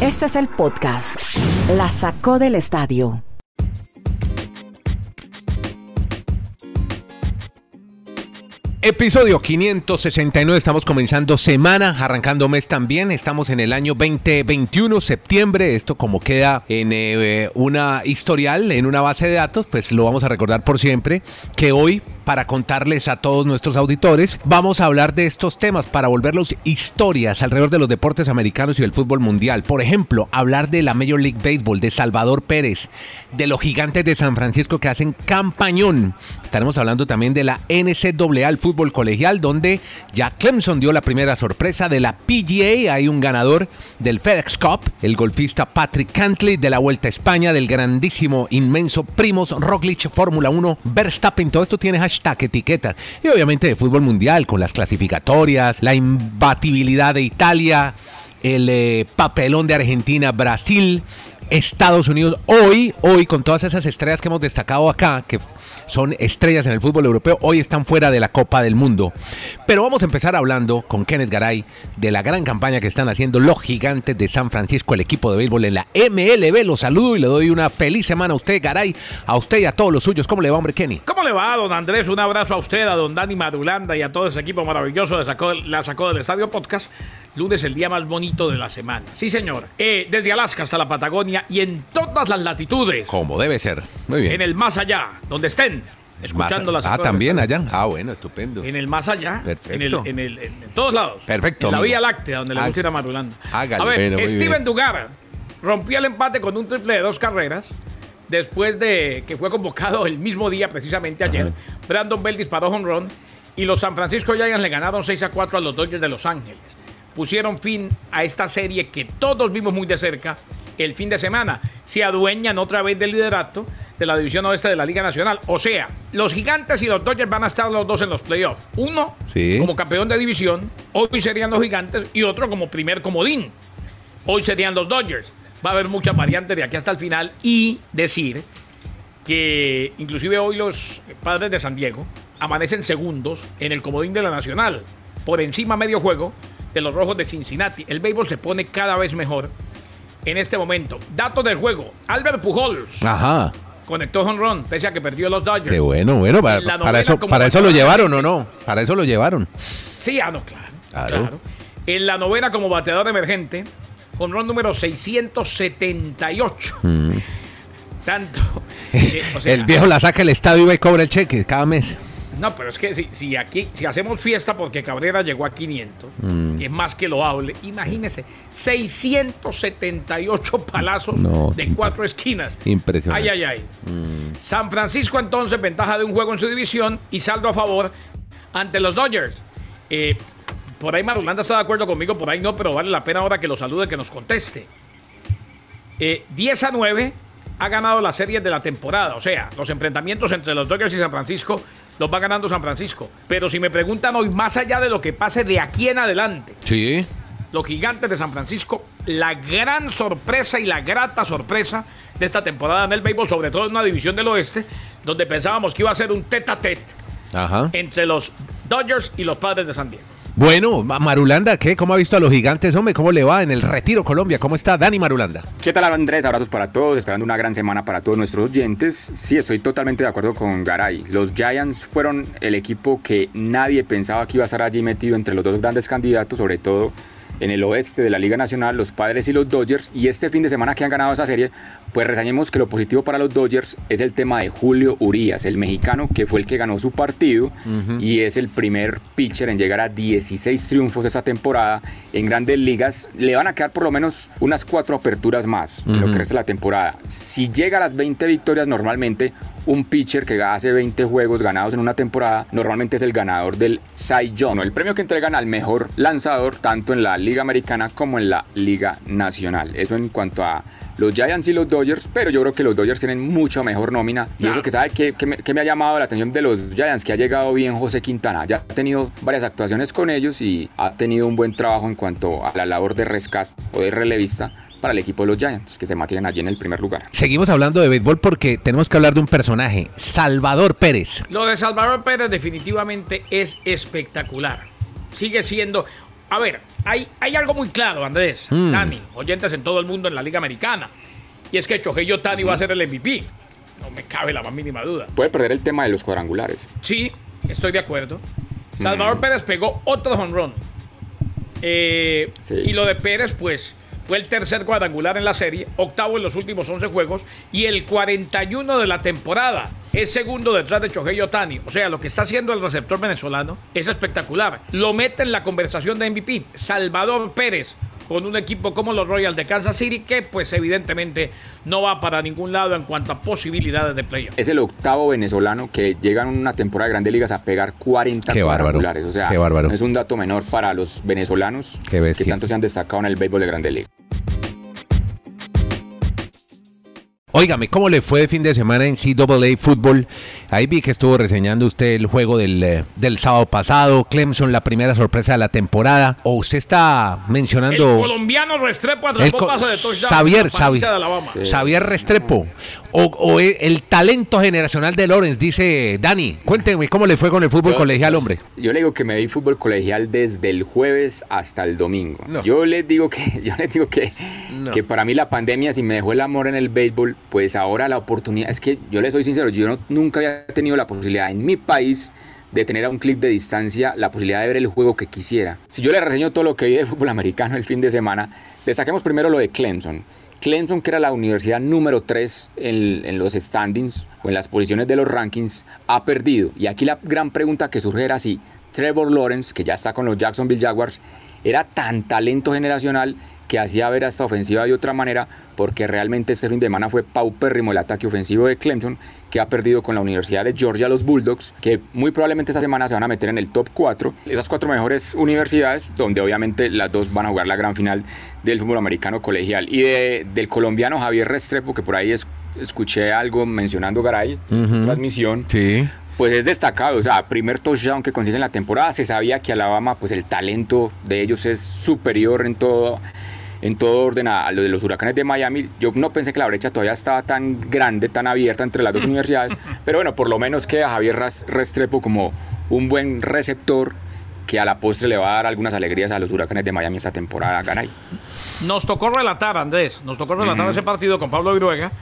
Este es el podcast. La sacó del estadio. Episodio 569, estamos comenzando semana, arrancando mes también, estamos en el año 2021, septiembre, esto como queda en eh, una historial, en una base de datos, pues lo vamos a recordar por siempre, que hoy para contarles a todos nuestros auditores. Vamos a hablar de estos temas para volverlos historias alrededor de los deportes americanos y del fútbol mundial. Por ejemplo, hablar de la Major League Baseball, de Salvador Pérez, de los gigantes de San Francisco que hacen campañón. Estaremos hablando también de la NCAA, el fútbol colegial, donde ya Clemson dio la primera sorpresa de la PGA. Hay un ganador del FedEx Cup, el golfista Patrick Cantley de la Vuelta a España, del grandísimo, inmenso Primos Roglic, Fórmula 1, Verstappen. Todo esto tiene hashtag etiquetas. Y obviamente de fútbol mundial, con las clasificatorias, la imbatibilidad de Italia, el eh, papelón de Argentina, Brasil, Estados Unidos. Hoy, hoy, con todas esas estrellas que hemos destacado acá, que son estrellas en el fútbol europeo, hoy están fuera de la Copa del Mundo. Pero vamos a empezar hablando con Kenneth Garay de la gran campaña que están haciendo los gigantes de San Francisco, el equipo de béisbol en la MLB. Los saludo y le doy una feliz semana a usted, Garay, a usted y a todos los suyos. ¿Cómo le va, hombre, Kenny? ¿Cómo le va, don Andrés? Un abrazo a usted, a don Dani Madulanda y a todo ese equipo maravilloso de sacó, La Sacó del Estadio Podcast. Lunes, el día más bonito de la semana. Sí, señor. Eh, desde Alaska hasta la Patagonia y en todas las latitudes. Como debe ser. Muy bien. En el más allá, donde estén escuchando las Ah, también allá. Ah, bueno, estupendo. En el más allá. Perfecto. En, el, en, todos lados. Perfecto. En la Vía Láctea, donde le gusta ir a Madulanda. Hágale. A ver, Steven Dugar rompió el empate con un triple de dos carreras después de que fue convocado el mismo día, precisamente ayer. Brandon Bell disparó home run y los San Francisco Giants le ganaron 6 a 4 a los Dodgers de Los Ángeles. Pusieron fin a esta serie que todos vimos muy de cerca el fin de semana. Se adueñan otra vez del liderato de la división oeste de la Liga Nacional. O sea, los gigantes y los Dodgers van a estar los dos en los playoffs. Uno como campeón de división, hoy serían los gigantes, y otro como primer comodín. Hoy serían los Dodgers. Va a haber muchas variantes de aquí hasta el final y decir que inclusive hoy los padres de San Diego amanecen segundos en el comodín de la Nacional, por encima medio juego de los rojos de Cincinnati. El béisbol se pone cada vez mejor en este momento. Datos del juego. Albert Pujols. Ajá. Conectó run, pese a que perdió los Dodgers. Qué bueno, bueno. Para, eso, para eso lo llevaron o no. Para eso lo llevaron. Sí, ah, no, claro. Claro. En la novena como bateador emergente, run número 678. Mm. Tanto. Eh, el viejo la saca el estadio y va y cobra el cheque cada mes. No, pero es que si, si, aquí, si hacemos fiesta porque Cabrera llegó a 500, mm. es más que loable, imagínese, 678 palazos de cuatro esquinas. Impresionante. Ay, ay, ay. Mm. San Francisco entonces, ventaja de un juego en su división y saldo a favor ante los Dodgers. Eh, por ahí Marulanda está de acuerdo conmigo, por ahí no, pero vale la pena ahora que lo salude, que nos conteste. 10 eh, a 9 ha ganado las series de la temporada, o sea, los enfrentamientos entre los Dodgers y San Francisco los va ganando San Francisco. Pero si me preguntan hoy, más allá de lo que pase de aquí en adelante, sí. los gigantes de San Francisco, la gran sorpresa y la grata sorpresa de esta temporada en el béisbol, sobre todo en una división del oeste, donde pensábamos que iba a ser un tete a tete entre los Dodgers y los padres de San Diego. Bueno, Marulanda, ¿qué? ¿Cómo ha visto a los gigantes, hombre? ¿Cómo le va en el Retiro Colombia? ¿Cómo está Dani Marulanda? ¿Qué tal, Andrés? Abrazos para todos, esperando una gran semana para todos nuestros oyentes. Sí, estoy totalmente de acuerdo con Garay. Los Giants fueron el equipo que nadie pensaba que iba a estar allí metido entre los dos grandes candidatos, sobre todo en el oeste de la Liga Nacional, los Padres y los Dodgers. Y este fin de semana que han ganado esa serie, pues resañemos que lo positivo para los Dodgers es el tema de Julio Urias, el mexicano que fue el que ganó su partido y es el primer pitcher en llegar a 16 triunfos esta temporada en grandes ligas. Le van a quedar por lo menos unas cuatro aperturas más en lo que resta la temporada. Si llega a las 20 victorias normalmente, un pitcher que hace 20 juegos ganados en una temporada normalmente es el ganador del Cy Young, el premio que entregan al mejor lanzador tanto en la Liga Americana como en la Liga Nacional. Eso en cuanto a los Giants y los Dodgers, pero yo creo que los Dodgers tienen mucho mejor nómina. Y eso que sabe que, me, ha llamado la atención de los Giants, que ha llegado bien José Quintana. Ya ha tenido varias actuaciones con ellos y ha tenido un buen trabajo en cuanto a la labor de rescate o de relevista para el equipo de los Giants, que se mantienen allí en el primer lugar. Seguimos hablando de béisbol porque tenemos que hablar de un personaje, Salvador Pérez. Lo de Salvador Pérez definitivamente es espectacular. Sigue siendo... A ver, hay, hay algo muy claro, Andrés, Mm. Dani, oyentes en todo el mundo en la Liga Americana. Y es que Shohei Otani va a ser el MVP. No me cabe la más mínima duda. Puede perder el tema de los cuadrangulares. Sí, estoy de acuerdo. Salvador Pérez pegó otro honrón. Eh, Sí. Y lo de Pérez, pues, fue el tercer cuadrangular en la serie, octavo en los últimos 11 juegos y el 41 de la temporada. Es segundo detrás de Shohei Otani. O sea, lo que está haciendo el receptor venezolano es espectacular. Lo mete en la conversación de MVP. Salvador Pérez con un equipo como los Royals de Kansas City que pues evidentemente no va para ningún lado en cuanto a posibilidades de playoff. Es el octavo venezolano que llega en una temporada de Grandes Ligas a pegar 40 Qué bárbaro, cuadrangulares. O sea, qué bárbaro. es un dato menor para los venezolanos que tanto se han destacado en el béisbol de Grandes Ligas. Óigame, ¿cómo le fue de fin de semana en CAA Fútbol? Ahí vi que estuvo reseñando usted el juego del, eh, del sábado pasado, Clemson, la primera sorpresa de la temporada. O usted está El mencionando colombiano Restrepo atrapó el co- pase de touchdown. Xavier, Xavier. Xavier Restrepo. O, o el, el talento generacional de Lawrence, dice Dani. Cuénteme, ¿cómo le fue con el fútbol Yo- colegial, hombre? Yo le digo que me vi fútbol colegial desde el jueves hasta el domingo. No. Yo les digo que, yo les digo que, No. que para mí la pandemia, si me dejó el amor en el béisbol, pues ahora la oportunidad, es que yo les soy sincero, yo no- nunca había tenido la posibilidad en mi país de tener a un clic de distancia la posibilidad de ver el juego que quisiera. Si yo le reseño todo lo que vi de fútbol americano el fin de semana, destaquemos primero lo de Clemson. Clemson, que era la universidad número 3 en, los standings o en las posiciones de los rankings, ha perdido. Y aquí la gran pregunta que surge era si Trevor Lawrence, que ya está con los Jacksonville Jaguars, era tan talento generacional que hacía ver a esta ofensiva de otra manera, porque realmente este fin de semana fue paupérrimo el ataque ofensivo de Clemson, que ha perdido con la Universidad de Georgia los Bulldogs, que muy probablemente esta semana se van a meter en el top 4. Esas cuatro mejores universidades, donde obviamente las dos van a jugar la gran final del fútbol americano colegial. Y de- del colombiano Javier Restrepo, que por ahí es- escuché algo mencionando Garay su Ujú. transmisión, Sí. Pues es destacado, o sea, primer touchdown que consigue en la temporada, se sabía que Alabama, pues el talento de ellos es superior en todo, en todo orden a, lo de los huracanes de Miami. Yo no pensé que la brecha todavía estaba tan grande, tan abierta entre las dos universidades, pero bueno, por lo menos queda Javier Restrepo como un buen receptor que a la postre le va a dar algunas alegrías a los huracanes de Miami esta temporada, caray. Nos tocó relatar, Andrés, nos tocó relatar ese partido con Pablo Viruega.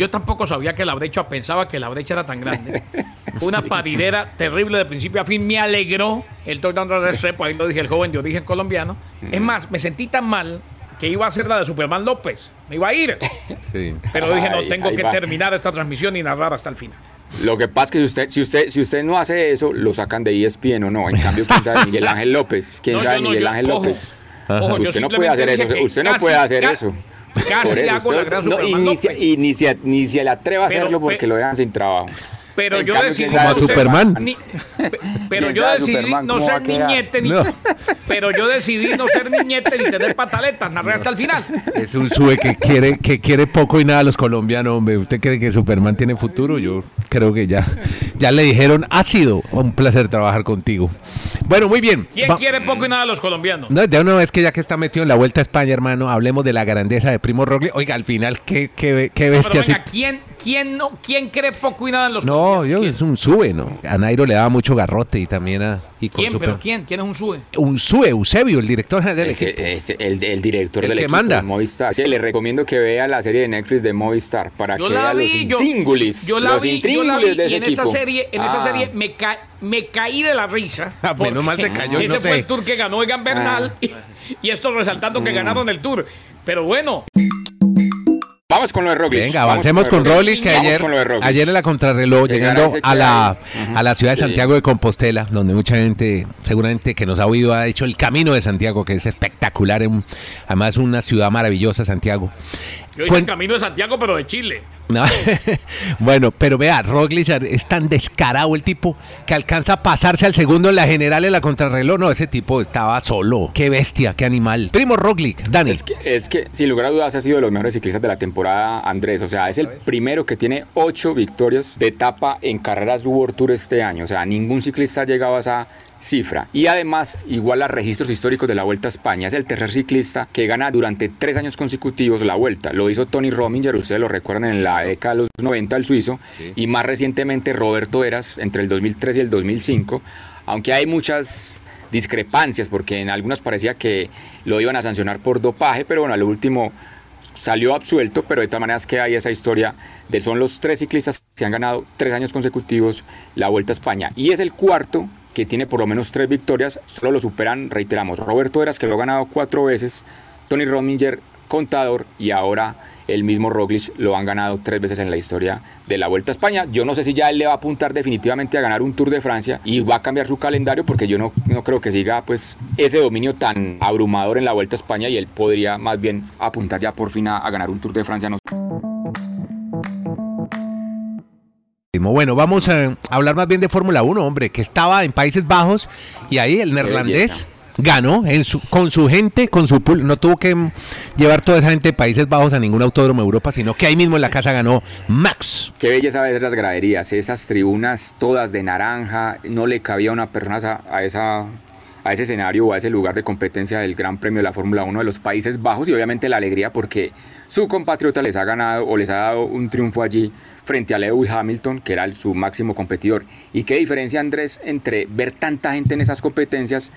Yo tampoco sabía que la brecha, pensaba que la brecha era tan grande. Una paridera terrible de principio a fin. Me alegró el touchdown de Restrepo, ahí lo dije, el joven de origen colombiano. Es más, me sentí tan mal que iba a ser la de Superman López. Me iba a ir. sí. Pero dije, no, tengo ahí que va. terminar esta transmisión y narrar hasta el final. Lo que pasa es que si usted, si usted, si usted no hace eso, lo sacan de ESPN o no. En cambio, ¿quién sabe Miguel Ángel López? ¿Quién No, sabe no, Miguel Ángel López? ojo, usted no puede hacer eso. Usted no puede hacer eso. Casi hago la gran no, se- ni se le atreva a Pero, hacerlo porque pe- lo dejan sin trabajo. Pero En yo cambio, decidí pero ¿Quién yo decidí Superman no ser niñete ni No. pero yo decidí no ser niñete ni tener pataletas, narré hasta el final. Es un sube que quiere, que quiere poco y nada a los colombianos, hombre. ¿Usted cree que Superman tiene futuro? Yo creo que ya. Ya le dijeron, ha sido un placer trabajar contigo. Bueno, muy bien. ¿Quién Va- quiere poco y nada a los colombianos? No, de una vez que ya que está metido en la Vuelta a España, hermano, hablemos de la grandeza de Primo Roglic. Oiga, al final, qué, qué, qué Pero bestia. venga, así- ¿quién, quién, no, ¿quién cree poco y nada en los No, yo, ¿Quién? es un sube, ¿no? A Nairo le daba mucho garrote y también a... Y ¿Quién? Super- ¿Pero quién? ¿Quién es un sube? Un sube, Eusebio, el director general del Ese- equipo. ese- el, el director El del que equipo manda. de Movistar. Sí, le recomiendo que vea la serie de Netflix de Movistar para Yo que la vea los vi, intríngulis. yo la los vi, yo la vi de y en equipo. esa serie, en esa Ah. serie me, ca- me caí de la risa. Ah, menos mal se porque cayó, Ese no fue sé. el tour que ganó Egan Bernal y, y esto resaltando Mm. que ganaron el tour. Pero bueno, Vamos con lo de Roglic. Venga, avancemos con Roglic, que ayer, con ayer en la contrarreloj, llegando a la, a la ciudad de Sí. Santiago de Compostela, donde mucha gente, seguramente que nos ha oído, ha hecho el camino de Santiago, que es espectacular, un- además una ciudad maravillosa, Santiago. yo hice el camino de Santiago, pero de Chile. No, bueno, pero vea, Roglic es tan descarado el tipo que alcanza a pasarse al segundo en la general en la contrarreloj. No, ese tipo estaba solo. Qué bestia, qué animal. Primo Roglic, Dani. Es que, es que, sin lugar a dudas, ha sido de los mejores ciclistas de la temporada, Andrés. O sea, es el primero que tiene ocho victorias de etapa en carreras World Tour este año. O sea, ningún ciclista ha llegado a esa cifra. Y además, igual a registros históricos de la Vuelta a España. Es el tercer ciclista que gana durante tres años consecutivos la Vuelta. Lo hizo Tony Rominger, ustedes lo recuerdan en la década de los 90, el suizo. Y más recientemente Roberto Eras, entre el 2003 y el 2005. Aunque hay muchas discrepancias, porque en algunas parecía que lo iban a sancionar por dopaje, pero bueno, al último salió absuelto, pero de todas maneras que hay esa historia de son los tres ciclistas que han ganado tres años consecutivos la Vuelta a España. Y es el cuarto que tiene por lo menos tres victorias, solo lo superan, reiteramos, Roberto Eras que lo ha ganado cuatro veces, Tony Rominger, contador, y ahora el mismo Roglic lo han ganado tres veces en la historia de la Vuelta a España. Yo no sé si ya él le va a apuntar definitivamente a ganar un Tour de Francia y va a cambiar su calendario porque yo no, no creo que siga pues ese dominio tan abrumador en la Vuelta a España y él podría más bien apuntar ya por fin a, ganar un Tour de Francia. Bueno, vamos a hablar más bien de Fórmula 1, hombre, que estaba en Países Bajos y ahí el neerlandés ganó en su, con su gente, con su público. No tuvo que llevar toda esa gente de Países Bajos a ningún autódromo de Europa, sino que ahí mismo en la casa ganó Max. Qué belleza ver esas graderías, esas tribunas todas de naranja. No le cabía una persona a esa a ese escenario o a ese lugar de competencia del Gran Premio de la Fórmula 1 de los Países Bajos y obviamente la alegría porque su compatriota les ha ganado o les ha dado un triunfo allí frente a Lewis Hamilton, que era el, su máximo competidor. Y qué diferencia, Andrés, entre ver tanta gente en esas competencias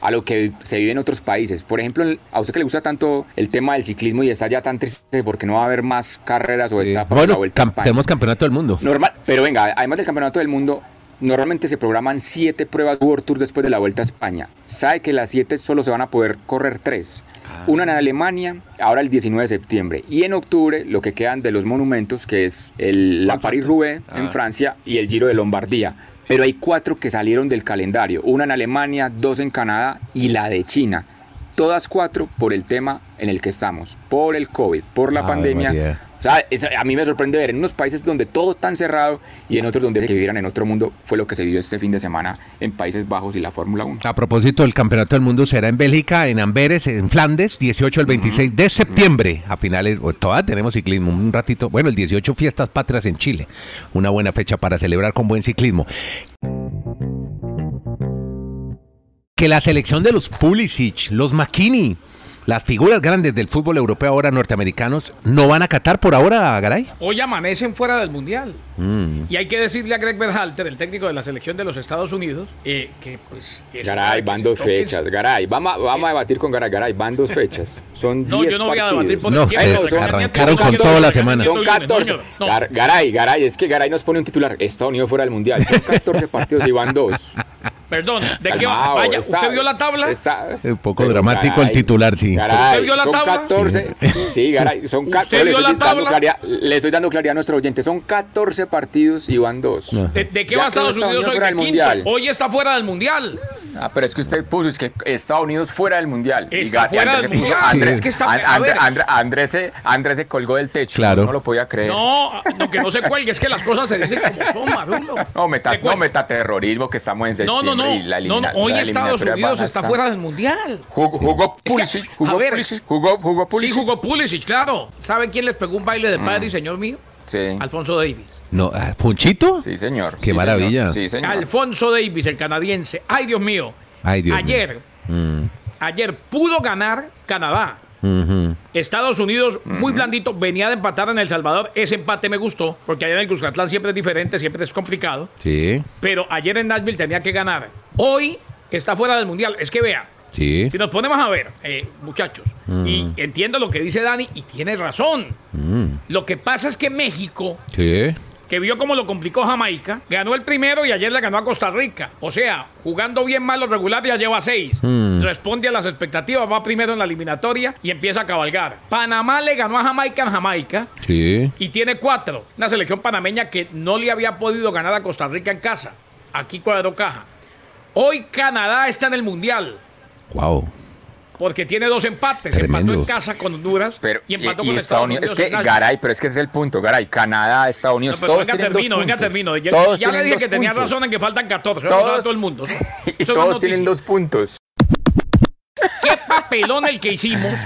a lo que se vive en otros países. Por ejemplo, a usted que le gusta tanto el tema del ciclismo y está ya tan triste porque no va a haber más carreras o etapas bueno, de la Vuelta a cam España. tenemos campeonato del mundo. Normal, pero venga, además del campeonato del mundo, normalmente se programan siete pruebas World Tour después de la Vuelta a España. Sabe que las siete solo se van a poder correr tres. Una en Alemania, ahora el 19 de septiembre. Y en octubre, lo que quedan de los monumentos, que es el, la Paris-Roubaix en Francia y el Giro de Lombardía. Pero hay cuatro que salieron del calendario. Una en Alemania, dos en Canadá y la de China. Todas cuatro por el tema en el que estamos. Por el COVID, por la pandemia. María. O sea, es- a mí me sorprende ver en unos países donde todo tan cerrado y en otros donde que vivieran en otro mundo. Fue lo que se vivió este fin de semana en Países Bajos y la Fórmula 1. A propósito, el campeonato del mundo será en Bélgica, en Amberes, en Flandes, 18 al 26 de septiembre. A finales, o todavía tenemos ciclismo, un ratito. Bueno, el 18 fiestas patrias en Chile. Una buena fecha para celebrar con buen ciclismo. Que la selección de los Pulisic, los McKinney, las figuras grandes del fútbol europeo ahora norteamericanos, no van a Qatar por ahora, Garay. Hoy amanecen fuera del Mundial. Mm. Y hay que decirle a Greg Berhalter, el técnico de la selección de los Estados Unidos, eh, que pues... Garay, van dos fechas. Garay, vamos, a- vamos a debatir con Garay. Garay, van dos fechas. Son 10 No, yo no voy a debatir por No, el porque arrancaron con toda la 14, semana. Son mañana tengo 14. lunes, no, Gar- Garay, Garay, es que Garay nos pone un titular. Estados Unidos fuera del mundial. Son 14 partidos y van dos. Perdón, ¿de qué va? Vaya, ¿usted vio la tabla? está- Un poco Pero, dramático el titular, sí. Garay, ¿Usted vio la son tabla? 14. Sí, Garay, son ¿Usted 14. Le vio estoy, la dando tabla? claridad, le estoy dando claridad a nuestro oyente. Son 14 partidos y van dos. ¿De, de qué Ya va Estados Unidos hoy de quinto? Mundial. Hoy está fuera del Mundial. Ah, pero es que usted puso es que Estados Unidos fuera del mundial. Está Andrés se puso-. Andrés, Es que está- An- a Andrés- ver. Andrés- Andrés se, Andrés se colgó del techo. Claro. No lo podía creer. No, no, que no se cuelgue, es que las cosas se dicen como son, Marulo. No, meta, no cuento. meta terrorismo que estamos en No, septiembre no, no. y la no, no, elimina- Hoy la Estados Unidos está fuera del Mundial. Jugó, jugó Pulisic, a jugó ver. Pulisic, jugó, jugó Sí, Pulisic. jugó Pulisic, claro. ¿Sabe quién les pegó un baile de Mm. padre y señor mío? Sí. Alfonso Davis. No, ah, ¿Punchito? Sí, señor. Qué sí, maravilla. señor. Sí, señor. Alfonso Davis, el canadiense. Ay, Dios mío. Ay, Dios ayer, Mm, ayer pudo ganar Canadá. Estados Unidos, muy blandito, venía de empatar en El Salvador. Ese empate me gustó, porque allá en el Cuscatlán siempre es diferente, siempre es complicado. Sí, Pero ayer en Nashville tenía que ganar. Hoy está fuera del Mundial. Es que vea, sí. si nos ponemos a ver, eh, muchachos, y entiendo lo que dice Dani, y tiene razón. Mm, Lo que pasa es que México, sí. Que vio cómo lo complicó Jamaica, ganó el primero y ayer le ganó a Costa Rica. O sea, jugando bien mal los regulares ya lleva seis. Mm. Responde a las expectativas, va primero en la eliminatoria y empieza a cabalgar. Panamá le ganó a Jamaica en Jamaica. Sí. Y tiene cuatro. Una selección panameña que no le había podido ganar a Costa Rica en casa. Aquí cuadró caja. Hoy Canadá está en el Mundial. Wow. Porque tiene dos empates. Tremendo. Empató en casa con Honduras Pero, y y, empató y con Estados Unidos. Es que. Garay, pero es que ese es el punto, Garay. Canadá, Estados No, Unidos, pero todos venga, tienen termino, dos venga, puntos. termino. Ya, todos ya le dije dos que tenía razón en que faltan 14. Vamos a Todos, todo el mundo. ¿no? y Eso es todos una tienen dos puntos. Qué papelón el que hicimos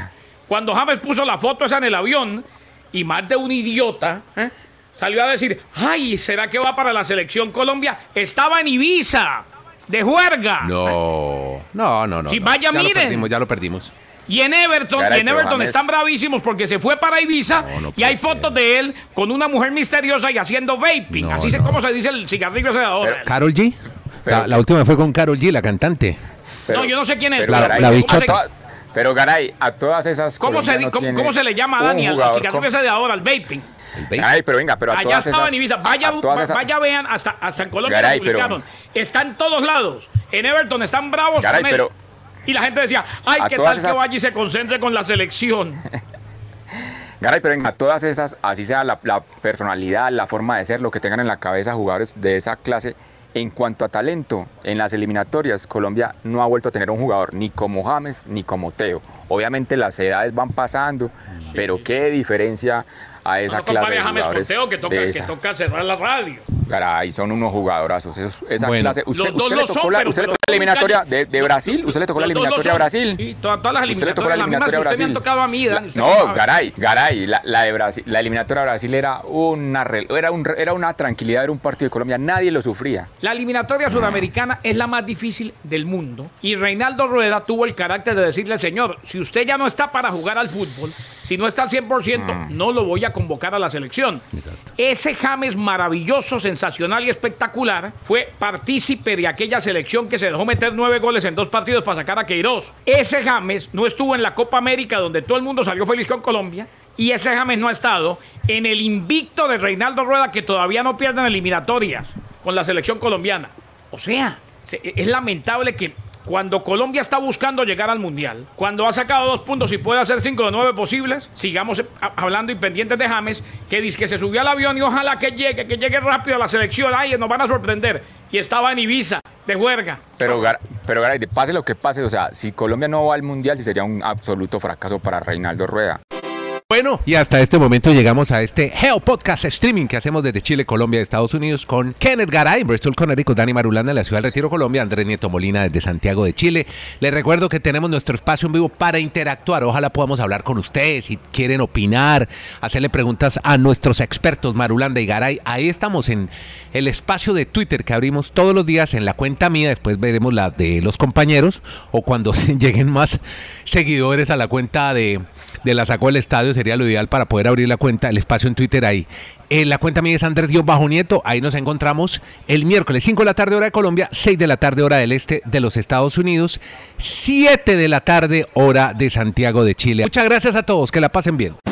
cuando James puso la foto esa en el avión y más de un idiota ¿eh? salió a decir, ay, ¿será que va para la selección Colombia? Estaba en Ibiza, de juerga. No. No, no, no. Si no. vaya, ya Lo miren. perdimos, ya lo perdimos. Y en Everton, Caray, y en Everton James- están bravísimos porque se fue para Ibiza No, no y hay fotos de él con una mujer misteriosa y haciendo vaping. No, Así es como se dice el cigarrillo ese de ahora. ¿Carol G? Pero- la, la última fue con Carol G, la cantante. no, yo no sé quién es. Pero, La- Garay, la ¿cómo bichota. Pero Garay, a todas esas. ¿Cómo se, no cómo, se le llama a Dani? Al jugador cigarrillo como- ese de ahora, al vaping. Garay, pero venga, pero a Allá todas estaba esas. en Ibiza. Vaya, a va- esas- vaya, vean, hasta, hasta en Colombia Garay, lo pero-. Está en todos lados. En Everton están bravos Garay, con él. pero- y la gente decía, ay, a qué tal que vaya y se concentre con la selección. Garay, pero venga, todas esas, así sea la, la personalidad, la forma de ser, lo que tengan en la cabeza jugadores de esa clase, en cuanto a talento, en las eliminatorias, Colombia no ha vuelto a tener un jugador ni como James ni como Teo. Obviamente las edades van pasando, pero qué diferencia a esa no clase de James jugadores. Conteo que toca, de que esa. toca cerrar la radio. Garay, son unos jugadorazos. esos- esa Bueno. clase. Usted, Los dos usted lo le tocó son, la, pero- usted eliminatoria de, Brasil. Usted le tocó la eliminatoria a. Brasil. Y todas, todas las Usted le tocó la eliminatorias, eliminatoria a usted me han Brasil. tocado a mí, Dani, No. Garay, Garay, la, la de Brasil, la eliminatoria a Brasil era una, era, un, era una tranquilidad, era un partido de Colombia, nadie lo sufría. La eliminatoria sudamericana es la más difícil del mundo y Reinaldo Rueda tuvo el carácter de decirle, señor, si usted ya no está para jugar al fútbol, si no está al 100%, no lo voy a convocar a la selección. Ese James maravilloso, sensacional y espectacular fue partícipe de aquella selección que se dejó meter nueve goles en dos partidos para sacar a Queiroz. Ese James no estuvo en la Copa América donde todo el mundo salió feliz con Colombia. Y ese James no ha estado en el invicto de Reinaldo Rueda que todavía no pierden eliminatorias con la selección colombiana. O sea, se- es lamentable que cuando Colombia está buscando llegar al Mundial, cuando ha sacado dos puntos y puede hacer cinco de nueve posibles, sigamos hablando y pendientes de James, que dice que se subió al avión y ojalá que llegue, que llegue rápido a la selección, ay, nos van a sorprender. Y estaba en Ibiza, de juerga. Pero, pero Garay, pase lo que pase, o sea, si Colombia no va al Mundial, sí sería un absoluto fracaso para Reinaldo Rueda. Bueno, y hasta este momento llegamos a este Geo Podcast Streaming que hacemos desde Chile, Colombia Estados Unidos con Kenneth Garay, Bristol, Connecticut, Dani Marulanda en la ciudad del Retiro, Colombia, Andrés Nieto Molina desde Santiago de Chile. Les recuerdo que tenemos nuestro espacio en vivo para interactuar. Ojalá podamos hablar con ustedes si quieren opinar, hacerle preguntas a nuestros expertos Marulanda y Garay. Ahí estamos en el espacio de Twitter que abrimos todos los días en la cuenta mía. Después veremos la de los compañeros o cuando lleguen más seguidores a la cuenta de de la sacó del estadio sería lo ideal para poder abrir la cuenta, el espacio en Twitter ahí. Eh, la cuenta mía es Andrés Dios Bajo Nieto, ahí nos encontramos el miércoles 5 de la tarde hora de Colombia, 6 de la tarde hora del este de los Estados Unidos, 7 de la tarde hora de Santiago de Chile. Muchas gracias a todos, que la pasen bien.